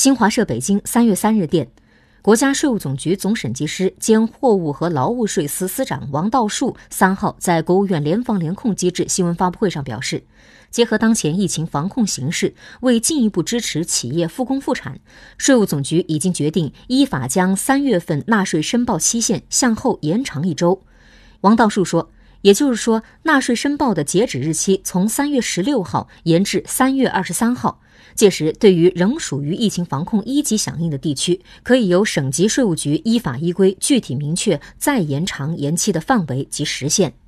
新华社北京三月三日电，国家税务总局总审计师兼货物和劳务税司司长王道树三号在国务院联防联控机制新闻发布会上表示，结合当前疫情防控形势，为进一步支持企业复工复产，税务总局已经决定依法将三月份纳税申报期限向后延长一周。王道树说。也就是说，纳税申报的截止日期从三月十六号延至三月二十三号。届时，对于仍属于疫情防控一级响应的地区，可以由省级税务局依法依规具体明确再延长延期的范围及时限。